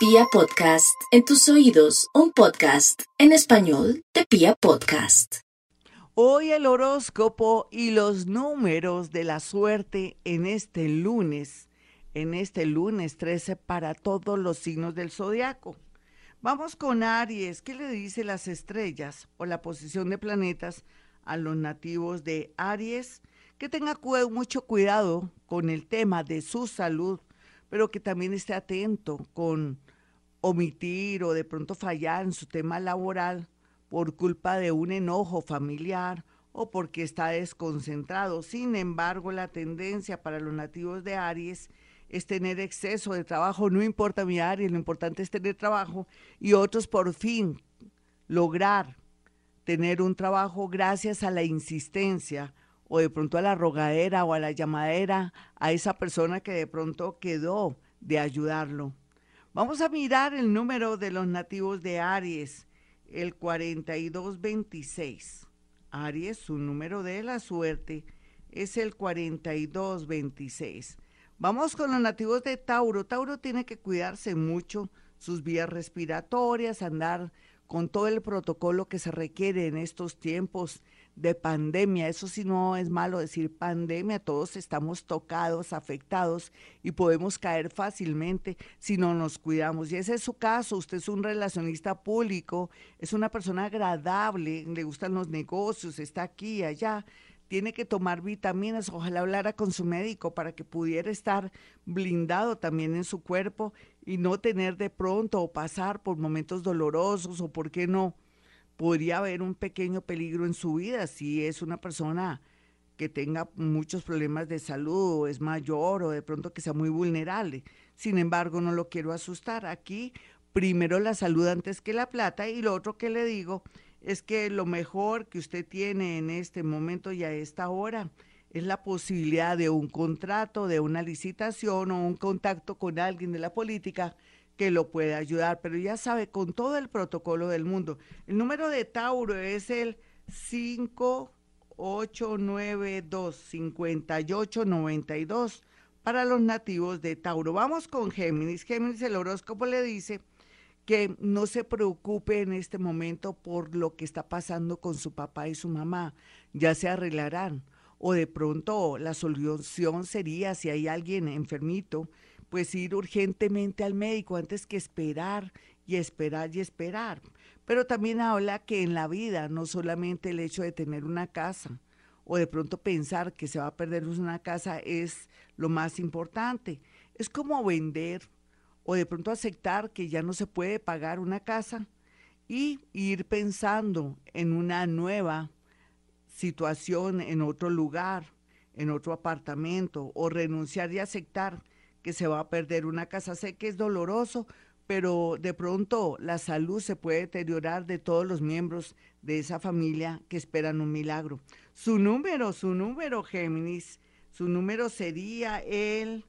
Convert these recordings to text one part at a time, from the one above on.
Pia Podcast, en tus oídos, un podcast en español de Pia Podcast. Hoy el horóscopo y los números de la suerte en este lunes, en este lunes 13 para todos los signos del zodiaco. Vamos con Aries. ¿Qué le dice las estrellas o la posición de planetas a los nativos de Aries? Que tenga mucho cuidado con el tema de su salud, pero que también esté atento con omitir o de pronto fallar en su tema laboral por culpa de un enojo familiar o porque está desconcentrado. Sin embargo, la tendencia para los nativos de Aries es tener exceso de trabajo, no importa mi área, lo importante es tener trabajo y otros por fin lograr tener un trabajo gracias a la insistencia o de pronto a la rogadera o a la llamadera a esa persona que de pronto quedó de ayudarlo. Vamos a mirar el número de los nativos de Aries, el 4226. Aries, su número de la suerte es el 4226. Vamos con los nativos de Tauro. Tauro tiene que cuidarse mucho sus vías respiratorias, andar con todo el protocolo que se requiere en estos tiempos de pandemia. Eso sí no es malo decir pandemia, todos estamos tocados, afectados y podemos caer fácilmente si no nos cuidamos. Y ese es su caso, usted es un relacionista público, es una persona agradable, le gustan los negocios, está aquí y allá tiene que tomar vitaminas, ojalá hablara con su médico para que pudiera estar blindado también en su cuerpo y no tener de pronto o pasar por momentos dolorosos o, ¿por qué no? Podría haber un pequeño peligro en su vida si es una persona que tenga muchos problemas de salud o es mayor o de pronto que sea muy vulnerable. Sin embargo, no lo quiero asustar. Aquí, primero la salud antes que la plata y lo otro que le digo es que lo mejor que usted tiene en este momento y a esta hora es la posibilidad de un contrato, de una licitación o un contacto con alguien de la política que lo pueda ayudar. Pero ya sabe, con todo el protocolo del mundo. El número de Tauro es el 5892-5892 para los nativos de Tauro. Vamos con Géminis. Géminis, el horóscopo le dice que no se preocupe en este momento por lo que está pasando con su papá y su mamá, ya se arreglarán. O de pronto la solución sería, si hay alguien enfermito, pues ir urgentemente al médico antes que esperar y esperar y esperar. Pero también habla que en la vida no solamente el hecho de tener una casa o de pronto pensar que se va a perder una casa es lo más importante. Es como vender o de pronto aceptar que ya no se puede pagar una casa y ir pensando en una nueva situación en otro lugar, en otro apartamento, o renunciar y aceptar que se va a perder una casa. Sé que es doloroso, pero de pronto la salud se puede deteriorar de todos los miembros de esa familia que esperan un milagro. Su número, su número, Géminis, su número sería el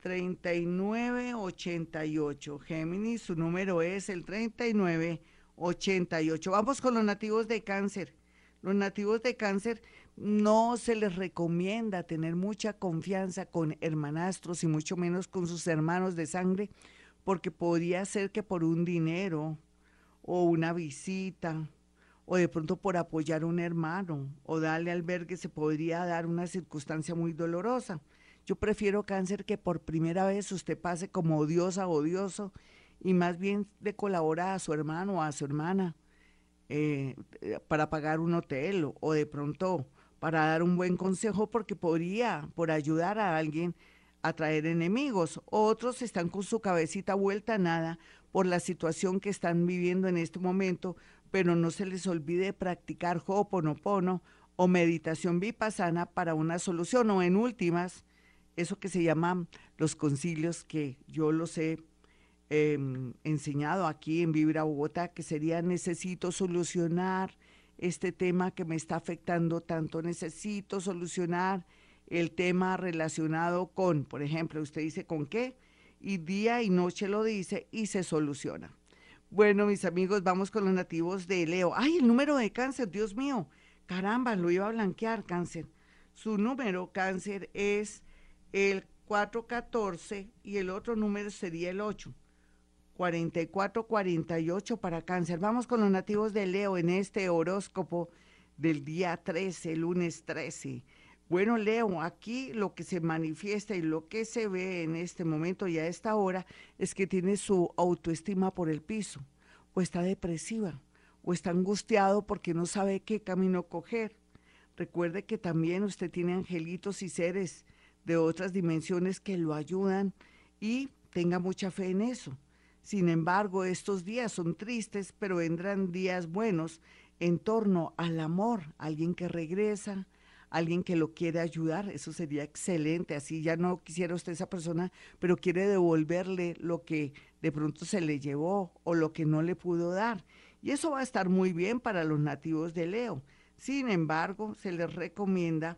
3988. Géminis, su número es el 3988. Vamos con los nativos de cáncer. Los nativos de cáncer no se les recomienda tener mucha confianza con hermanastros y mucho menos con sus hermanos de sangre, porque podría ser que por un dinero o una visita o de pronto por apoyar a un hermano o darle albergue se podría dar una circunstancia muy dolorosa. Yo prefiero cáncer que por primera vez usted pase como odiosa, odioso, y más bien le colabora a su hermano o a su hermana eh, para pagar un hotel o, de pronto para dar un buen consejo porque podría, por ayudar a alguien, atraer enemigos. Otros están con su cabecita vuelta a nada por la situación que están viviendo en este momento, pero no se les olvide practicar ho'oponopono o meditación vipassana para una solución o en últimas eso que se llaman los concilios, que yo los he em, enseñado aquí en Vibra Bogotá, que sería necesito solucionar este tema que me está afectando tanto, necesito solucionar el tema relacionado con, por ejemplo, usted dice con qué, y día y noche lo dice y se soluciona. Bueno, mis amigos, vamos con los nativos de Leo. ¡Ay, el número de cáncer! Dios mío, caramba, lo iba a blanquear cáncer. Su número cáncer es el 414 y el otro número sería el 8. 4448 para cáncer. Vamos con los nativos de Leo en este horóscopo del día 13, lunes 13. Bueno, Leo, aquí lo que se manifiesta y lo que se ve en este momento y a esta hora es que tiene su autoestima por el piso, o está depresiva, o está angustiado porque no sabe qué camino coger. Recuerde que también usted tiene angelitos y seres de otras dimensiones que lo ayudan y tenga mucha fe en eso. Sin embargo, estos días son tristes, pero vendrán días buenos en torno al amor, alguien que regresa, alguien que lo quiere ayudar, eso sería excelente, así ya no quisiera usted esa persona, pero quiere devolverle lo que de pronto se le llevó o lo que no le pudo dar. Y eso va a estar muy bien para los nativos de Leo. Sin embargo, se les recomienda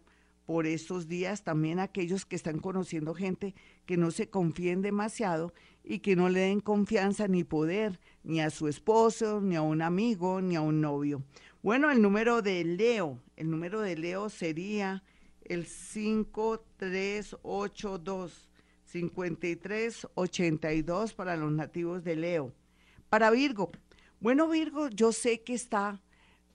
por estos días también aquellos que están conociendo gente que no se confíen demasiado y que no le den confianza ni poder ni a su esposo, ni a un amigo, ni a un novio. Bueno, el número de Leo, el número de Leo sería el 5382 5382 para los nativos de Leo. Para Virgo, bueno Virgo, yo sé que está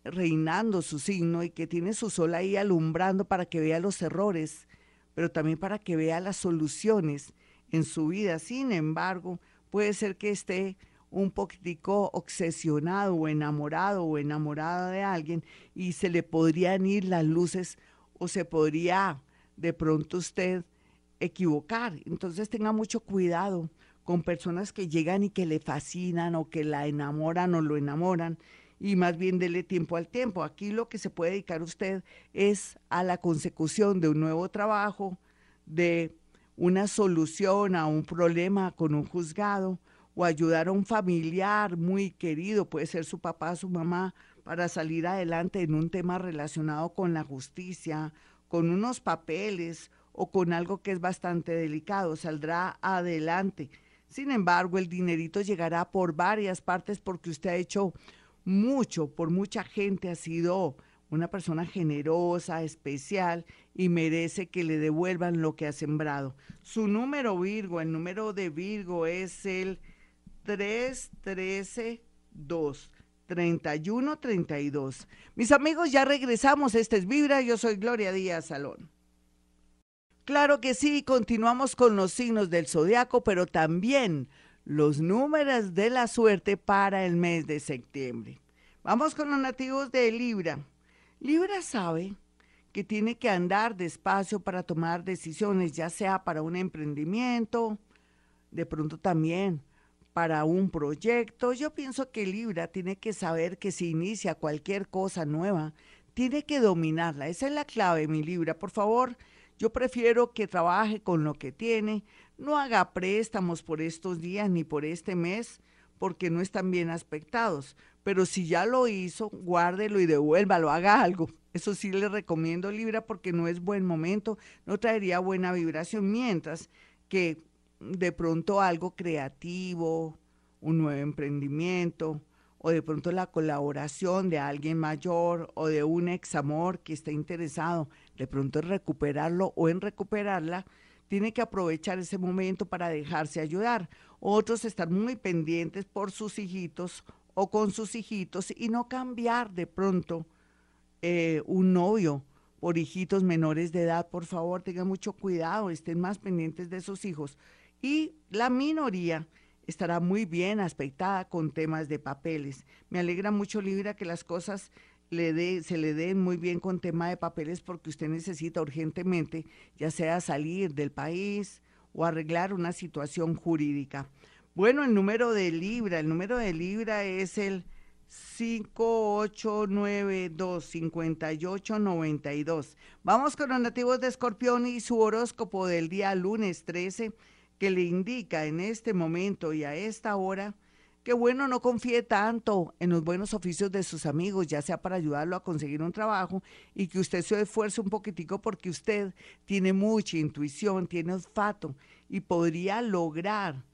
reinando su signo y que tiene su sol ahí alumbrando para que vea los errores, pero también para que vea las soluciones en su vida. Sin embargo, puede ser que esté un poquitico obsesionado o enamorado o enamorada de alguien y se le podrían ir las luces o se podría de pronto usted equivocar. Entonces tenga mucho cuidado con personas que llegan y que le fascinan o que la enamoran o lo enamoran y más bien dele tiempo al tiempo. Aquí lo que se puede dedicar usted es a la consecución de un nuevo trabajo, de una solución a un problema con un juzgado o ayudar a un familiar muy querido, puede ser su papá, su mamá, para salir adelante en un tema relacionado con la justicia, con unos papeles o con algo que es bastante delicado, saldrá adelante. Sin embargo, el dinerito llegará por varias partes porque usted ha hecho mucho, por mucha gente ha sido una persona generosa, especial y merece que le devuelvan lo que ha sembrado. Su número Virgo, el número de Virgo es el 3132. 3132. Mis amigos, ya regresamos. Este es Vibra. Yo soy Gloria Díaz Salón. Claro que sí, continuamos con los signos del zodiaco, pero también los números de la suerte para el mes de septiembre. Vamos con los nativos de Libra. Libra sabe que tiene que andar despacio para tomar decisiones, ya sea para un emprendimiento, de pronto también para un proyecto. Yo pienso que Libra tiene que saber que si inicia cualquier cosa nueva, tiene que dominarla. Esa es la clave, mi Libra. Por favor, yo prefiero que trabaje con lo que tiene, no haga préstamos por estos días ni por este mes, porque no están bien aspectados. Pero si ya lo hizo, guárdelo y devuélvalo, haga algo. Eso sí le recomiendo Libra porque no es buen momento, no traería buena vibración, mientras que de pronto algo creativo, un nuevo emprendimiento, o de pronto la colaboración de alguien mayor o de un ex amor que está interesado de pronto en recuperarlo o en recuperarla, tiene que aprovechar ese momento para dejarse ayudar. Otros están muy pendientes por sus hijitos o con sus hijitos y no cambiar de pronto eh, un novio por hijitos menores de edad. Por favor, tengan mucho cuidado, estén más pendientes de sus hijos. Y la minoría estará muy bien aspectada con temas de papeles. Me alegra mucho, Libra, que las cosas le se le den muy bien con tema de papeles porque usted necesita urgentemente, ya sea salir del país o arreglar una situación jurídica. Bueno, el número de Libra, el número de Libra es el 5892-5892. Vamos con los nativos de Escorpión y su horóscopo del día lunes 13 que le indica en este momento y a esta hora que bueno, no confíe tanto en los buenos oficios de sus amigos, ya sea para ayudarlo a conseguir un trabajo y que usted se esfuerce un poquitico porque usted tiene mucha intuición, tiene olfato y podría lograr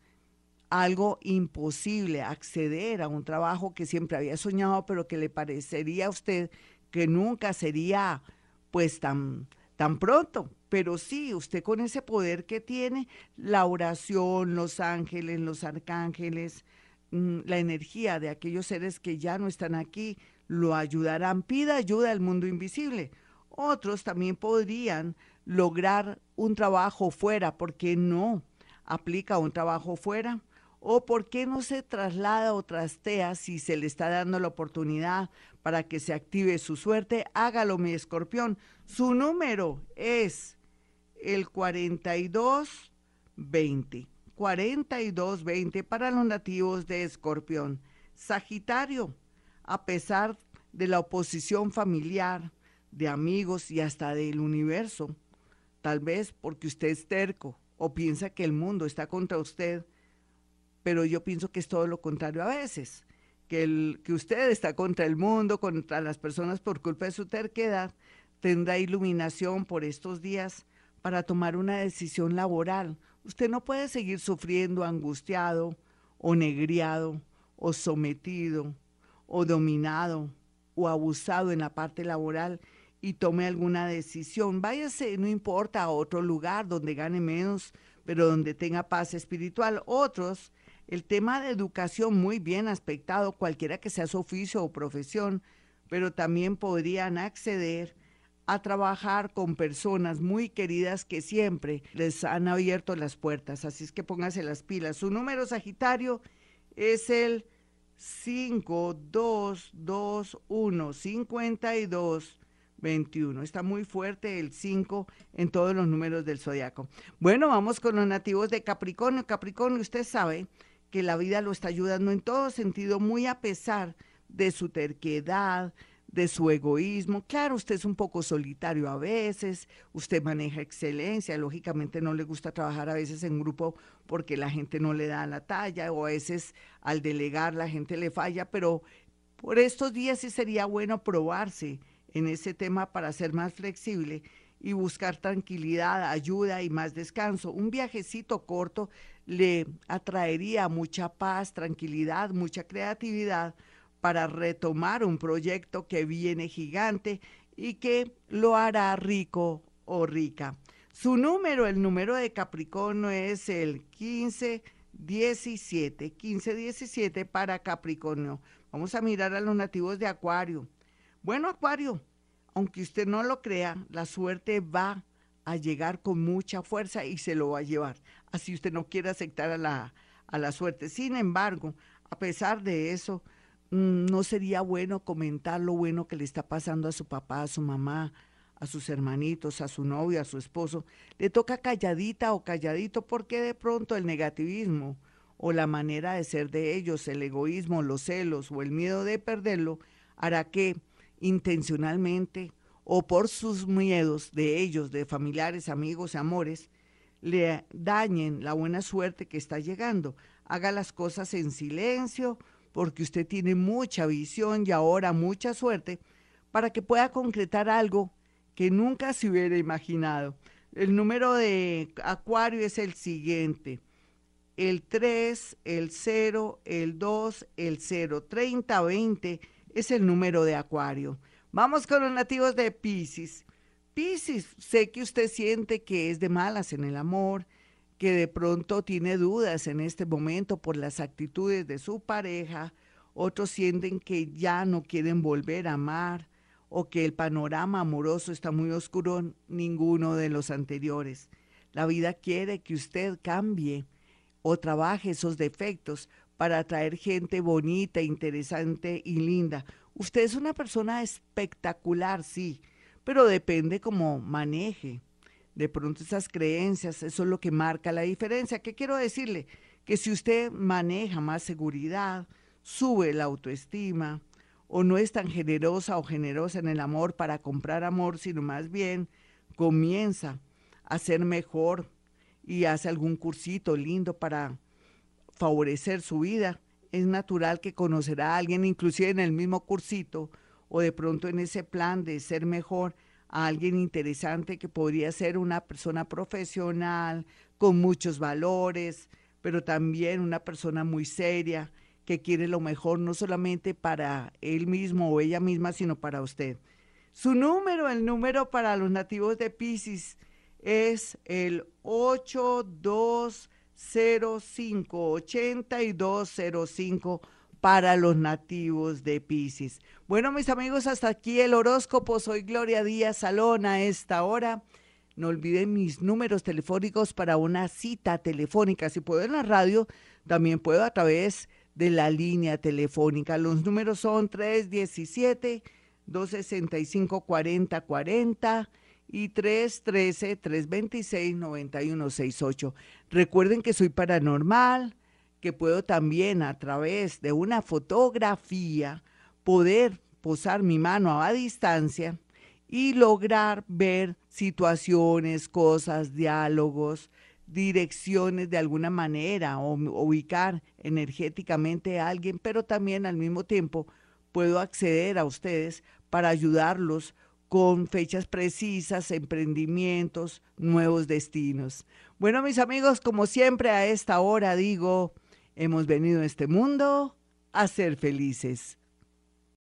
algo imposible, acceder a un trabajo que siempre había soñado, pero que le parecería a usted que nunca sería pues tan, tan pronto pero sí, usted con ese poder que tiene, la oración, los ángeles, los arcángeles, mm, la energía de aquellos seres que ya no están aquí, lo ayudarán. Pida ayuda al mundo invisible. Otros también podrían lograr un trabajo fuera, ¿por qué no aplica un trabajo fuera? ¿O por qué no se traslada o trastea si se le está dando la oportunidad para que se active su suerte? Hágalo, mi escorpión. Su número es el 4220. 4220 para los nativos de escorpión. Sagitario, a pesar de la oposición familiar, de amigos y hasta del universo, tal vez porque usted es terco o piensa que el mundo está contra usted, pero yo pienso que es todo lo contrario a veces, que, el, que usted está contra el mundo, contra las personas por culpa de su terquedad, tendrá iluminación por estos días para tomar una decisión laboral. Usted no puede seguir sufriendo angustiado o negriado o sometido o dominado o abusado en la parte laboral y tome alguna decisión. Váyase, no importa, a otro lugar donde gane menos, pero donde tenga paz espiritual. Otros, el tema de educación muy bien aspectado, cualquiera que sea su oficio o profesión, pero también podrían acceder a trabajar con personas muy queridas que siempre les han abierto las puertas. Así es que póngase las pilas. Su número Sagitario es el 5221 52 21. Está muy fuerte el 5 en todos los números del zodiaco. Bueno, vamos con los nativos de Capricornio. Capricornio, usted sabe que la vida lo está ayudando en todo sentido, muy a pesar de su terquedad, de su egoísmo. Claro, usted es un poco solitario a veces, usted maneja excelencia, lógicamente no le gusta trabajar a veces en grupo porque la gente no le da la talla o a veces al delegar la gente le falla, pero por estos días sí sería bueno probarse en ese tema para ser más flexible y buscar tranquilidad, ayuda y más descanso. Un viajecito corto le atraería mucha paz, tranquilidad, mucha creatividad para retomar un proyecto que viene gigante y que lo hará rico o rica. Su número, el número de Capricornio es el 1517, 1517 para Capricornio. Vamos a mirar a los nativos de Acuario. Bueno, Acuario, aunque usted no lo crea, la suerte va a llegar con mucha fuerza y se lo va a llevar. Así usted no quiere aceptar a la, a la suerte. Sin embargo, a pesar de eso, mm, no sería bueno comentar lo bueno que le está pasando a su papá, a su mamá, a sus hermanitos, a su novio, a su esposo. Le toca calladita o calladito porque de pronto el negativismo o la manera de ser de ellos, el egoísmo, los celos o el miedo de perderlo, hará que intencionalmente o por sus miedos de ellos, de familiares, amigos, amores, le dañen la buena suerte que está llegando. Haga las cosas en silencio porque usted tiene mucha visión y ahora mucha suerte para que pueda concretar algo que nunca se hubiera imaginado. El número de Acuario es el siguiente. El 3, el 0, el 2, el 0, 30, 20 es el número de Acuario. Vamos con los nativos de Pisces. Pisces, sé que usted siente que es de malas en el amor, que de pronto tiene dudas en este momento por las actitudes de su pareja, otros sienten que ya no quieren volver a amar o que el panorama amoroso está muy oscuro, ninguno de los anteriores. La vida quiere que usted cambie o trabaje esos defectos para atraer gente bonita, interesante y linda. Usted es una persona espectacular, sí, pero depende cómo maneje. De pronto esas creencias, eso es lo que marca la diferencia. ¿Qué quiero decirle? Que si usted maneja más seguridad, sube la autoestima, o no es tan generosa o generosa en el amor para comprar amor, sino más bien comienza a ser mejor y hace algún cursito lindo para favorecer su vida, es natural que conocerá a alguien, inclusive en el mismo cursito o de pronto en ese plan de ser mejor, a alguien interesante que podría ser una persona profesional, con muchos valores, pero también una persona muy seria, que quiere lo mejor no solamente para él mismo o ella misma, sino para usted. Su número, el número para los nativos de Pisces, es el 8205-8205 para los nativos de Pisces. Bueno, mis amigos, hasta aquí el horóscopo. Soy Gloria Díaz Salón a esta hora. No olviden mis números telefónicos para una cita telefónica. Si puedo en la radio, también puedo a través de la línea telefónica. Los números son 317-265-4040 y 313-326-9168. Recuerden que soy paranormal, que puedo también a través de una fotografía poder posar mi mano a distancia y lograr ver situaciones, cosas, diálogos, direcciones de alguna manera o ubicar energéticamente a alguien, pero también al mismo tiempo puedo acceder a ustedes para ayudarlos con fechas precisas, emprendimientos, nuevos destinos. Bueno, mis amigos, como siempre a esta hora digo, hemos venido a este mundo a ser felices.